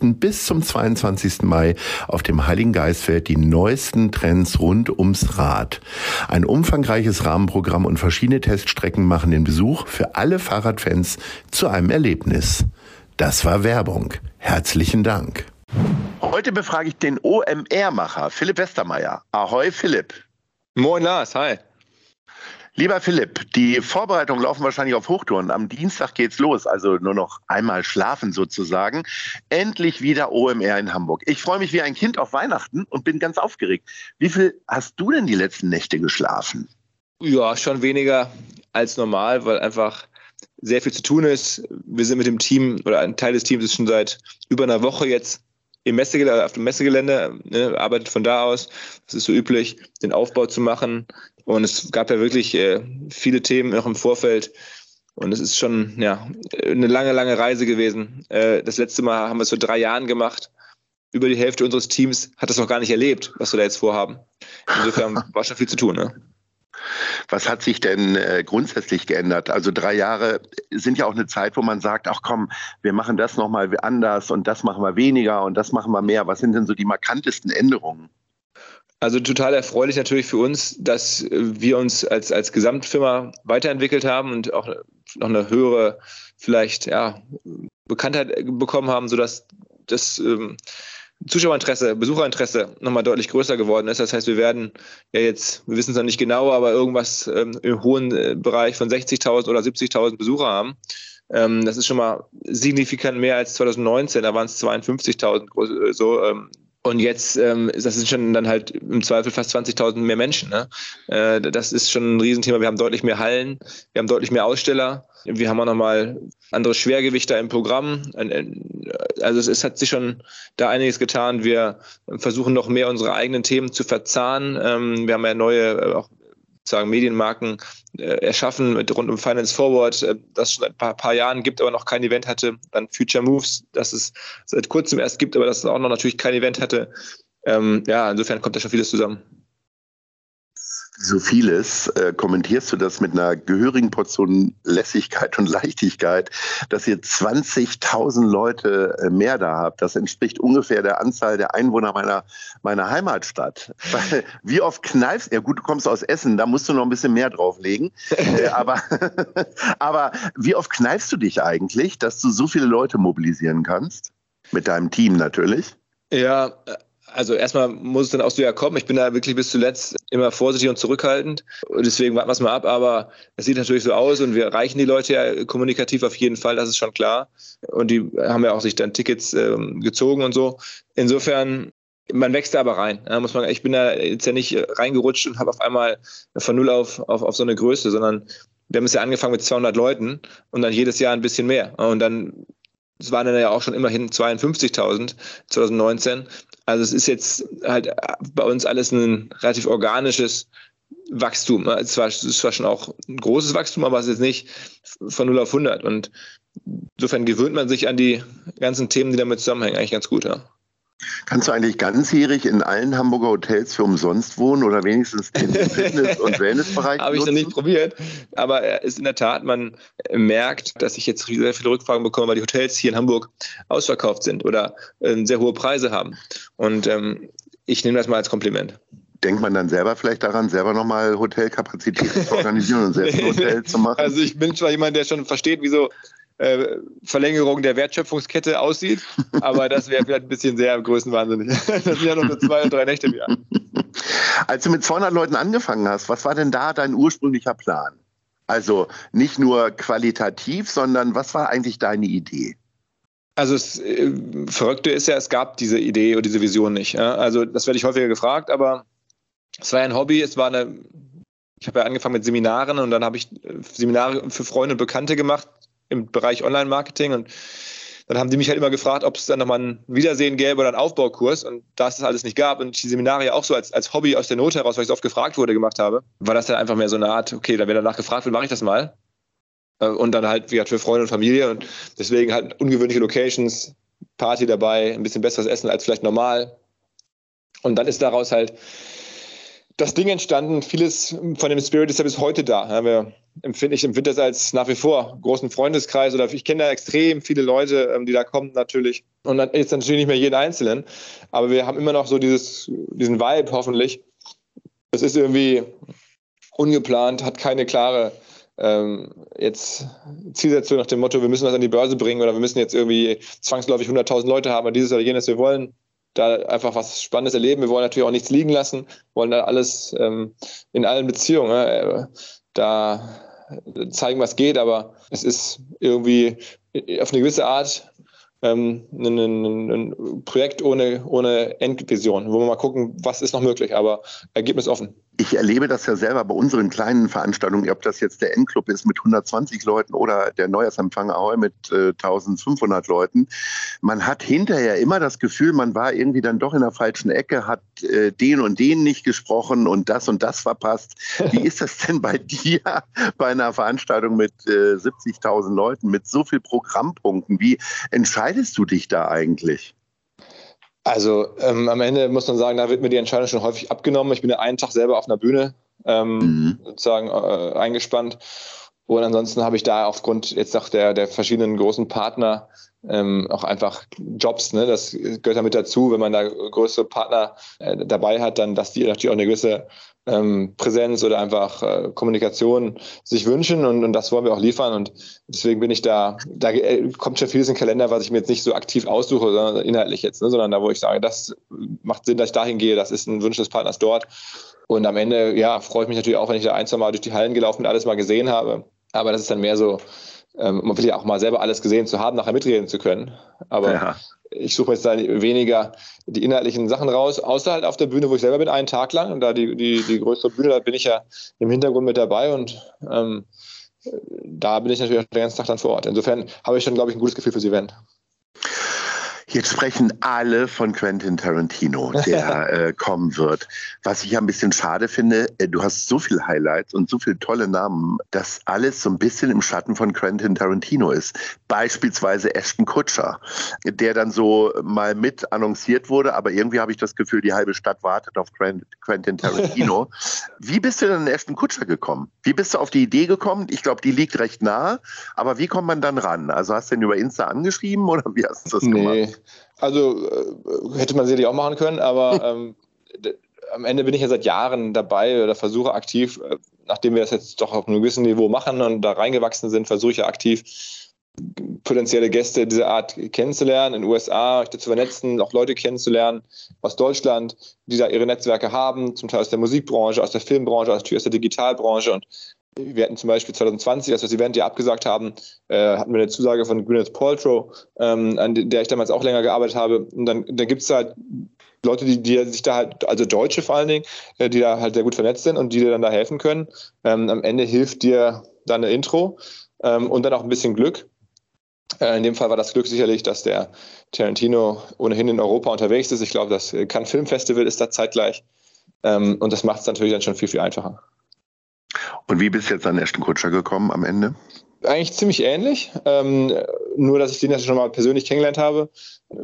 bis zum 22. Mai auf dem Heiligen Geistfeld die neuesten Trends rund ums Rad. Ein umfangreiches Rahmenprogramm und verschiedene Teststrecken machen den Besuch für alle Fahrradfans zu einem Erlebnis. Das war Werbung. Herzlichen Dank. Heute befrage ich den OMR-Macher Philipp Westermeier. Ahoi Philipp. Moin Lars, hi. Lieber Philipp, die Vorbereitungen laufen wahrscheinlich auf Hochtouren. Am Dienstag geht's los, also nur noch einmal schlafen sozusagen. Endlich wieder OMR in Hamburg. Ich freue mich wie ein Kind auf Weihnachten und bin ganz aufgeregt. Wie viel hast du denn die letzten Nächte geschlafen? Ja, schon weniger als normal, weil einfach sehr viel zu tun ist. Wir sind mit dem Team oder ein Teil des Teams ist schon seit über einer Woche jetzt im Messegelände, auf dem Messegelände, ne, arbeitet von da aus. Es ist so üblich, den Aufbau zu machen. Und es gab ja wirklich äh, viele Themen auch im Vorfeld. Und es ist schon ja, eine lange, lange Reise gewesen. Äh, das letzte Mal haben wir es vor drei Jahren gemacht. Über die Hälfte unseres Teams hat das noch gar nicht erlebt, was wir da jetzt vorhaben. Insofern war schon viel zu tun. Ne? Was hat sich denn äh, grundsätzlich geändert? Also drei Jahre sind ja auch eine Zeit, wo man sagt, ach komm, wir machen das nochmal anders und das machen wir weniger und das machen wir mehr. Was sind denn so die markantesten Änderungen? Also total erfreulich natürlich für uns, dass wir uns als, als Gesamtfirma weiterentwickelt haben und auch noch eine höhere vielleicht ja, Bekanntheit bekommen haben, sodass das ähm, Zuschauerinteresse, Besucherinteresse nochmal deutlich größer geworden ist. Das heißt, wir werden ja jetzt, wir wissen es noch nicht genau, aber irgendwas ähm, im hohen äh, Bereich von 60.000 oder 70.000 Besucher haben. Ähm, das ist schon mal signifikant mehr als 2019, da waren es 52.000 so. Ähm, und jetzt, ähm, das sind schon dann halt im Zweifel fast 20.000 mehr Menschen. Ne? Äh, das ist schon ein Riesenthema. Wir haben deutlich mehr Hallen, wir haben deutlich mehr Aussteller. Wir haben auch nochmal andere Schwergewichte im Programm. Also es, es, hat sich schon da einiges getan. Wir versuchen noch mehr unsere eigenen Themen zu verzahnen. Ähm, wir haben ja neue äh, auch sagen Medienmarken äh, erschaffen mit rund um Finance Forward, äh, das schon ein paar, paar, Jahren gibt, aber noch kein Event hatte. Dann Future Moves, das es seit kurzem erst gibt, aber das auch noch natürlich kein Event hatte. Ähm, ja, insofern kommt da schon vieles zusammen so vieles, äh, kommentierst du das mit einer gehörigen Portion Lässigkeit und Leichtigkeit, dass ihr 20.000 Leute äh, mehr da habt. Das entspricht ungefähr der Anzahl der Einwohner meiner, meiner Heimatstadt. Wie oft kneifst, ja gut, du kommst aus Essen, da musst du noch ein bisschen mehr drauflegen. äh, aber, aber wie oft kneifst du dich eigentlich, dass du so viele Leute mobilisieren kannst? Mit deinem Team natürlich. Ja, also erstmal muss es dann auch so ja kommen. Ich bin da wirklich bis zuletzt immer vorsichtig und zurückhaltend. Und deswegen warten wir es mal ab. Aber es sieht natürlich so aus und wir erreichen die Leute ja kommunikativ auf jeden Fall, das ist schon klar. Und die haben ja auch sich dann Tickets ähm, gezogen und so. Insofern, man wächst da aber rein. Ja, muss man, ich bin da jetzt ja nicht reingerutscht und habe auf einmal von null auf, auf, auf so eine Größe, sondern wir haben es ja angefangen mit 200 Leuten und dann jedes Jahr ein bisschen mehr. Und dann es waren dann ja auch schon immerhin 52.000 2019. Also es ist jetzt halt bei uns alles ein relativ organisches Wachstum. Es war, es zwar schon auch ein großes Wachstum, aber es ist nicht von 0 auf 100. Und insofern gewöhnt man sich an die ganzen Themen, die damit zusammenhängen, eigentlich ganz gut. Ja. Kannst du eigentlich ganzjährig in allen Hamburger Hotels für umsonst wohnen oder wenigstens den Fitness- und Wellnessbereich? Habe ich noch nicht probiert, aber es ist in der Tat, man merkt, dass ich jetzt sehr viele Rückfragen bekomme, weil die Hotels hier in Hamburg ausverkauft sind oder äh, sehr hohe Preise haben. Und ähm, ich nehme das mal als Kompliment denkt man dann selber vielleicht daran, selber nochmal Hotelkapazitäten zu organisieren und selbst ein Hotel zu machen? Also ich bin zwar jemand, der schon versteht, wieso äh, Verlängerung der Wertschöpfungskette aussieht. Aber das wäre vielleicht ein bisschen sehr größenwahnsinnig. Das sind ja noch nur zwei oder drei Nächte im Jahr. Als du mit 200 Leuten angefangen hast, was war denn da dein ursprünglicher Plan? Also nicht nur qualitativ, sondern was war eigentlich deine Idee? Also das äh, Verrückte ist ja, es gab diese Idee oder diese Vision nicht. Also das werde ich häufiger gefragt, aber es war ja ein Hobby, es war eine, ich habe ja angefangen mit Seminaren und dann habe ich äh, Seminare für Freunde und Bekannte gemacht im Bereich Online-Marketing und dann haben die mich halt immer gefragt, ob es dann nochmal ein Wiedersehen gäbe oder einen Aufbaukurs. Und da es das alles nicht gab und ich die Seminare ja auch so als, als Hobby aus der Not heraus, weil ich so oft gefragt wurde, gemacht habe, war das dann einfach mehr so eine Art, okay, dann, wenn danach gefragt wird, mache ich das mal. Äh, und dann halt, wie gesagt, für Freunde und Familie. Und deswegen halt ungewöhnliche Locations, Party dabei, ein bisschen besseres Essen als vielleicht normal. Und dann ist daraus halt das Ding entstanden. Vieles von dem Spirit ist ja bis heute da. Wir empfinde, ich empfinde das als nach wie vor großen Freundeskreis oder ich kenne da extrem viele Leute, ähm, die da kommen natürlich. Und dann jetzt natürlich nicht mehr jeden Einzelnen, aber wir haben immer noch so dieses, diesen Vibe hoffentlich. Es ist irgendwie ungeplant, hat keine klare ähm, jetzt Zielsetzung nach dem Motto, wir müssen was an die Börse bringen oder wir müssen jetzt irgendwie zwangsläufig 100.000 Leute haben, dieses oder jenes. Wir wollen da einfach was Spannendes erleben. Wir wollen natürlich auch nichts liegen lassen, wollen da alles ähm, in allen Beziehungen äh, da zeigen, was geht, aber es ist irgendwie auf eine gewisse Art ähm, ein, ein, ein, Projekt ohne, ohne Endvision, wo wir mal gucken, was ist noch möglich, aber Ergebnis offen ich erlebe das ja selber bei unseren kleinen Veranstaltungen, ob das jetzt der Endclub ist mit 120 Leuten oder der Neujahrsempfang Ahoi mit äh, 1500 Leuten. Man hat hinterher immer das Gefühl, man war irgendwie dann doch in der falschen Ecke, hat äh, den und den nicht gesprochen und das und das verpasst. Wie ist das denn bei dir bei einer Veranstaltung mit äh, 70.000 Leuten, mit so viel Programmpunkten? Wie entscheidest du dich da eigentlich? Also ähm, am Ende muss man sagen, da wird mir die Entscheidung schon häufig abgenommen. Ich bin ja einen Tag selber auf einer Bühne ähm, mhm. sozusagen äh, eingespannt. Und ansonsten habe ich da aufgrund jetzt auch der, der verschiedenen großen Partner ähm, auch einfach Jobs. Ne? Das gehört ja mit dazu, wenn man da größere Partner äh, dabei hat, dann, dass die natürlich auch eine gewisse ähm, Präsenz oder einfach äh, Kommunikation sich wünschen und, und, das wollen wir auch liefern und deswegen bin ich da, da äh, kommt schon vieles in den Kalender, was ich mir jetzt nicht so aktiv aussuche, sondern inhaltlich jetzt, ne? sondern da, wo ich sage, das macht Sinn, dass ich dahin gehe, das ist ein Wunsch des Partners dort und am Ende, ja, freue ich mich natürlich auch, wenn ich da ein, zwei Mal durch die Hallen gelaufen und alles mal gesehen habe, aber das ist dann mehr so, ähm, man will ja auch mal selber alles gesehen zu haben, nachher mitreden zu können. Aber ja ich suche jetzt da weniger die inhaltlichen Sachen raus, außer halt auf der Bühne, wo ich selber bin, einen Tag lang. Und da die, die, die größere Bühne, da bin ich ja im Hintergrund mit dabei und ähm, da bin ich natürlich auch den ganzen Tag dann vor Ort. Insofern habe ich schon, glaube ich, ein gutes Gefühl fürs Event. Jetzt sprechen alle von Quentin Tarantino, der äh, kommen wird. Was ich ein bisschen schade finde, äh, du hast so viele Highlights und so viele tolle Namen, dass alles so ein bisschen im Schatten von Quentin Tarantino ist. Beispielsweise Ashton Kutscher, der dann so mal mit annonciert wurde, aber irgendwie habe ich das Gefühl, die halbe Stadt wartet auf Quentin Tarantino. wie bist du denn an Ashton Kutscher gekommen? Wie bist du auf die Idee gekommen? Ich glaube, die liegt recht nah, aber wie kommt man dann ran? Also hast du den über Insta angeschrieben oder wie hast du das nee. gemacht? Also äh, hätte man sicherlich auch machen können, aber ähm, am Ende bin ich ja seit Jahren dabei oder versuche aktiv, äh, nachdem wir das jetzt doch auf einem gewissen Niveau machen und da reingewachsen sind, versuche ich ja aktiv potenzielle Gäste dieser Art kennenzulernen, in den USA, euch dazu vernetzen, auch Leute kennenzulernen aus Deutschland, die da ihre Netzwerke haben, zum Teil aus der Musikbranche, aus der Filmbranche, aus der Digitalbranche und wir hatten zum Beispiel 2020, als wir das Event ja abgesagt haben, äh, hatten wir eine Zusage von Gwyneth Paltrow, ähm, an der ich damals auch länger gearbeitet habe. Und dann, dann gibt es halt Leute, die, die sich da halt, also Deutsche vor allen Dingen, äh, die da halt sehr gut vernetzt sind und die dir dann da helfen können. Ähm, am Ende hilft dir dann eine Intro ähm, und dann auch ein bisschen Glück. Äh, in dem Fall war das Glück sicherlich, dass der Tarantino ohnehin in Europa unterwegs ist. Ich glaube, das Cannes Filmfestival ist da zeitgleich. Ähm, und das macht es natürlich dann schon viel, viel einfacher. Und wie bist du jetzt an Ashton Kutscher gekommen am Ende? Eigentlich ziemlich ähnlich, ähm, nur dass ich den ja schon mal persönlich kennengelernt habe.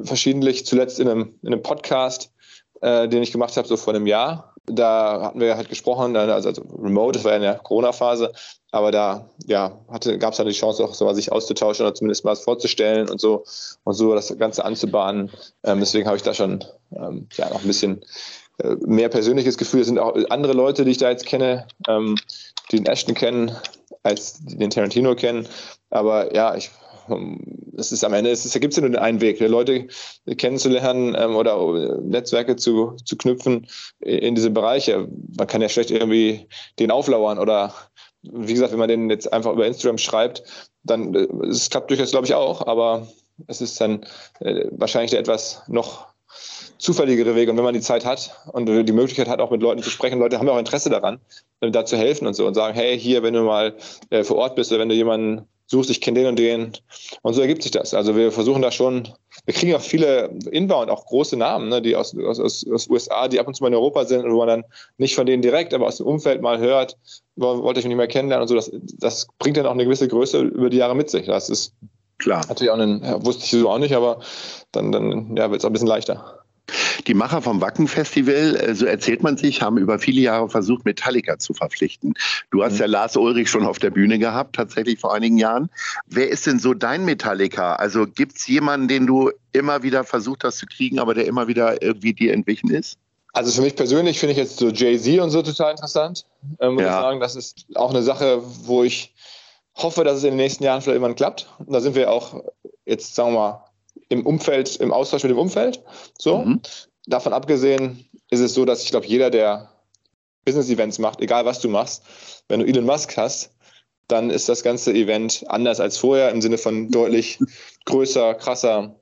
Verschiedentlich zuletzt in einem, in einem Podcast, äh, den ich gemacht habe, so vor einem Jahr. Da hatten wir halt gesprochen, also, also remote, das war ja in der Corona-Phase, aber da ja, gab es dann die Chance, auch so sich auszutauschen oder zumindest mal was vorzustellen und so und so das Ganze anzubahnen. Ähm, deswegen habe ich da schon ähm, ja, noch ein bisschen mehr persönliches Gefühl. Es sind auch andere Leute, die ich da jetzt kenne, ähm, die den Ashton kennen, als den Tarantino kennen. Aber ja, ich, ähm, es ist am Ende, es, es gibt ja nur einen Weg, Leute kennenzulernen ähm, oder Netzwerke zu, zu knüpfen in diese Bereiche. Man kann ja schlecht irgendwie den auflauern oder wie gesagt, wenn man den jetzt einfach über Instagram schreibt, dann äh, es klappt durchaus, glaube ich, auch, aber Es ist dann äh, wahrscheinlich der etwas noch zufälligere Weg. Und wenn man die Zeit hat und die Möglichkeit hat, auch mit Leuten zu sprechen, Leute haben ja auch Interesse daran, da zu helfen und so und sagen, hey, hier, wenn du mal äh, vor Ort bist oder wenn du jemanden suchst, ich kenne den und den. Und so ergibt sich das. Also wir versuchen da schon, wir kriegen auch viele Inbound, auch große Namen, ne, die aus, aus, aus USA, die ab und zu mal in Europa sind und wo man dann nicht von denen direkt, aber aus dem Umfeld mal hört, wollte ich mich nicht mehr kennenlernen und so. Das, das bringt dann auch eine gewisse Größe über die Jahre mit sich. Das ist klar. Natürlich auch ein, ja, wusste ich so auch nicht, aber dann, dann ja, wird es auch ein bisschen leichter. Die Macher vom Wacken-Festival, äh, so erzählt man sich, haben über viele Jahre versucht, Metallica zu verpflichten. Du hast mhm. ja Lars Ulrich schon auf der Bühne gehabt, tatsächlich vor einigen Jahren. Wer ist denn so dein Metallica? Also gibt es jemanden, den du immer wieder versucht hast zu kriegen, aber der immer wieder irgendwie dir entwichen ist? Also für mich persönlich finde ich jetzt so Jay-Z und so total interessant. Ähm, muss ja. ich sagen, das ist auch eine Sache, wo ich hoffe, dass es in den nächsten Jahren vielleicht irgendwann klappt. Und da sind wir auch jetzt, sagen wir mal, im Umfeld, im Austausch mit dem Umfeld. So. Mhm. Davon abgesehen ist es so, dass ich glaube, jeder, der Business-Events macht, egal was du machst, wenn du Elon Musk hast, dann ist das ganze Event anders als vorher im Sinne von deutlich größer, krasser.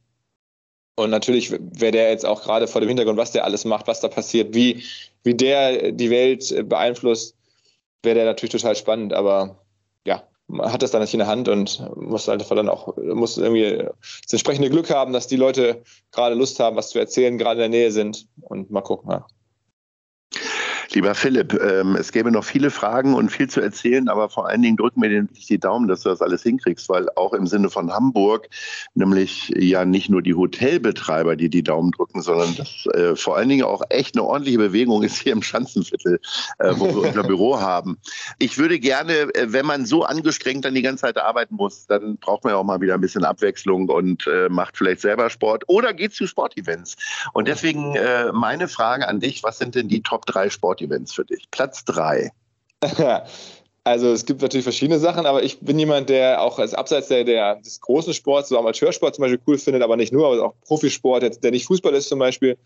Und natürlich wäre der jetzt auch gerade vor dem Hintergrund, was der alles macht, was da passiert, wie, wie der die Welt beeinflusst, wäre der natürlich total spannend. Aber ja, hat das dann nicht in der Hand und muss einfach dann auch, muss irgendwie das entsprechende Glück haben, dass die Leute gerade Lust haben, was zu erzählen, gerade in der Nähe sind und mal gucken. Ja. Lieber Philipp, ähm, es gäbe noch viele Fragen und viel zu erzählen, aber vor allen Dingen drücken wir dir die Daumen, dass du das alles hinkriegst, weil auch im Sinne von Hamburg, nämlich ja nicht nur die Hotelbetreiber, die die Daumen drücken, sondern dass äh, vor allen Dingen auch echt eine ordentliche Bewegung ist hier im Schanzenviertel, äh, wo wir unser Büro haben. Ich würde gerne, äh, wenn man so angestrengt dann die ganze Zeit arbeiten muss, dann braucht man ja auch mal wieder ein bisschen Abwechslung und äh, macht vielleicht selber Sport oder geht zu Sportevents. Und deswegen äh, meine Frage an dich, was sind denn die Top 3 Sportevents? Events für dich? Platz drei. Also es gibt natürlich verschiedene Sachen, aber ich bin jemand, der auch als abseits der, der des großen Sports, so Amateursport zum Beispiel cool findet, aber nicht nur, aber auch Profisport, der nicht Fußball ist zum Beispiel.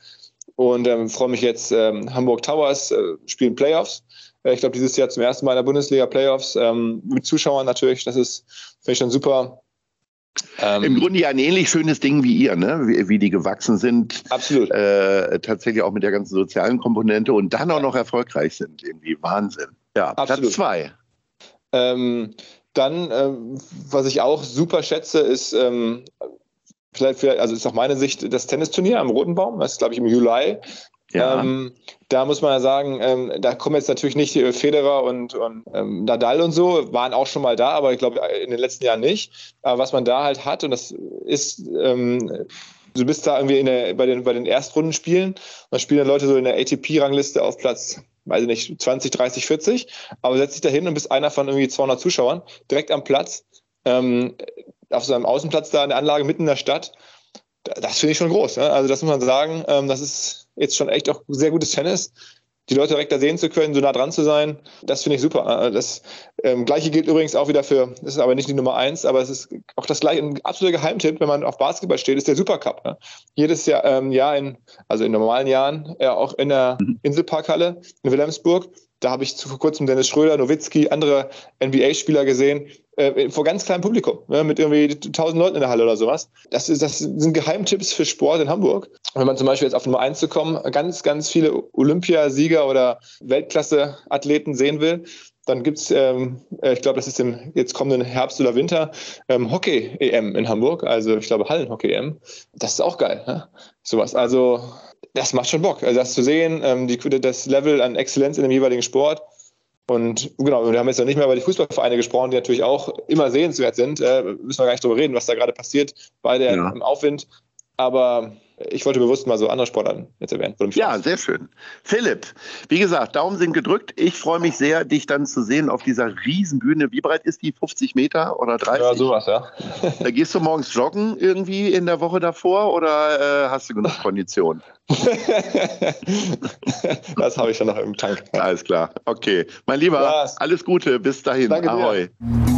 Und ähm, freue mich jetzt, ähm, Hamburg Towers äh, spielen Playoffs. Äh, ich glaube, dieses Jahr zum ersten Mal in der Bundesliga Playoffs ähm, mit Zuschauern natürlich. Das ist, finde ich schon super. Ähm, Im Grunde ja ein ähnlich schönes Ding wie ihr, ne? wie, wie die gewachsen sind. Absolut. Äh, tatsächlich auch mit der ganzen sozialen Komponente und dann auch noch erfolgreich sind. Irgendwie Wahnsinn. Ja, Absolut. Platz zwei. Ähm, dann, ähm, was ich auch super schätze, ist ähm, vielleicht, vielleicht, also ist auch meine Sicht, das Tennisturnier am Roten Baum. Das ist, glaube ich, im Juli. Ja. Ähm, da muss man ja sagen, ähm, da kommen jetzt natürlich nicht Federer und, und ähm, Nadal und so, waren auch schon mal da, aber ich glaube in den letzten Jahren nicht. Aber was man da halt hat, und das ist, ähm, du bist da irgendwie der, bei, den, bei den Erstrundenspielen, da spielen dann Leute so in der ATP-Rangliste auf Platz weiß ich nicht, 20, 30, 40, aber setzt dich da hin und bist einer von irgendwie 200 Zuschauern, direkt am Platz, ähm, auf so einem Außenplatz da in der Anlage mitten in der Stadt. Das finde ich schon groß. Ne? Also das muss man sagen, ähm, das ist jetzt schon echt auch sehr gutes Tennis. Die Leute direkt da sehen zu können, so nah dran zu sein, das finde ich super. Das ähm, gleiche gilt übrigens auch wieder für, das ist aber nicht die Nummer eins, aber es ist auch das gleiche, ein absoluter Geheimtipp, wenn man auf Basketball steht, ist der Supercup. Ne? Jedes Jahr, ähm, Jahr in, also in normalen Jahren, ja auch in der mhm. Inselparkhalle in Wilhelmsburg. Da habe ich zu vor kurzem Dennis Schröder, Nowitzki, andere NBA-Spieler gesehen, äh, vor ganz kleinem Publikum, ne, mit irgendwie tausend Leuten in der Halle oder sowas. Das, ist, das sind Geheimtipps für Sport in Hamburg. Wenn man zum Beispiel jetzt auf Nummer eins zu kommen, ganz, ganz viele Olympiasieger oder Weltklasse-Athleten sehen will, dann gibt's, ähm, äh, ich glaube, das ist im jetzt kommenden Herbst oder Winter, ähm, Hockey-EM in Hamburg, also ich glaube Hallen-Hockey-EM. Das ist auch geil, ne? sowas. Also das macht schon Bock, also das zu sehen, ähm, die, das Level an Exzellenz in dem jeweiligen Sport und genau, wir haben jetzt noch nicht mehr über die Fußballvereine gesprochen, die natürlich auch immer sehenswert sind. Äh, müssen wir gar nicht drüber reden, was da gerade passiert bei der ja. im Aufwind. Aber ich wollte bewusst mal so andere Sportarten jetzt erwähnen. Ja, sehr schön. Philipp, wie gesagt, Daumen sind gedrückt. Ich freue mich sehr, dich dann zu sehen auf dieser Riesenbühne. Wie breit ist die? 50 Meter oder 30? Ja, sowas, ja. Da gehst du morgens joggen irgendwie in der Woche davor oder äh, hast du genug Kondition? das habe ich schon noch im Tank. Alles klar. Okay. Mein Lieber, ja. alles Gute. Bis dahin. Danke Ahoi. Dir.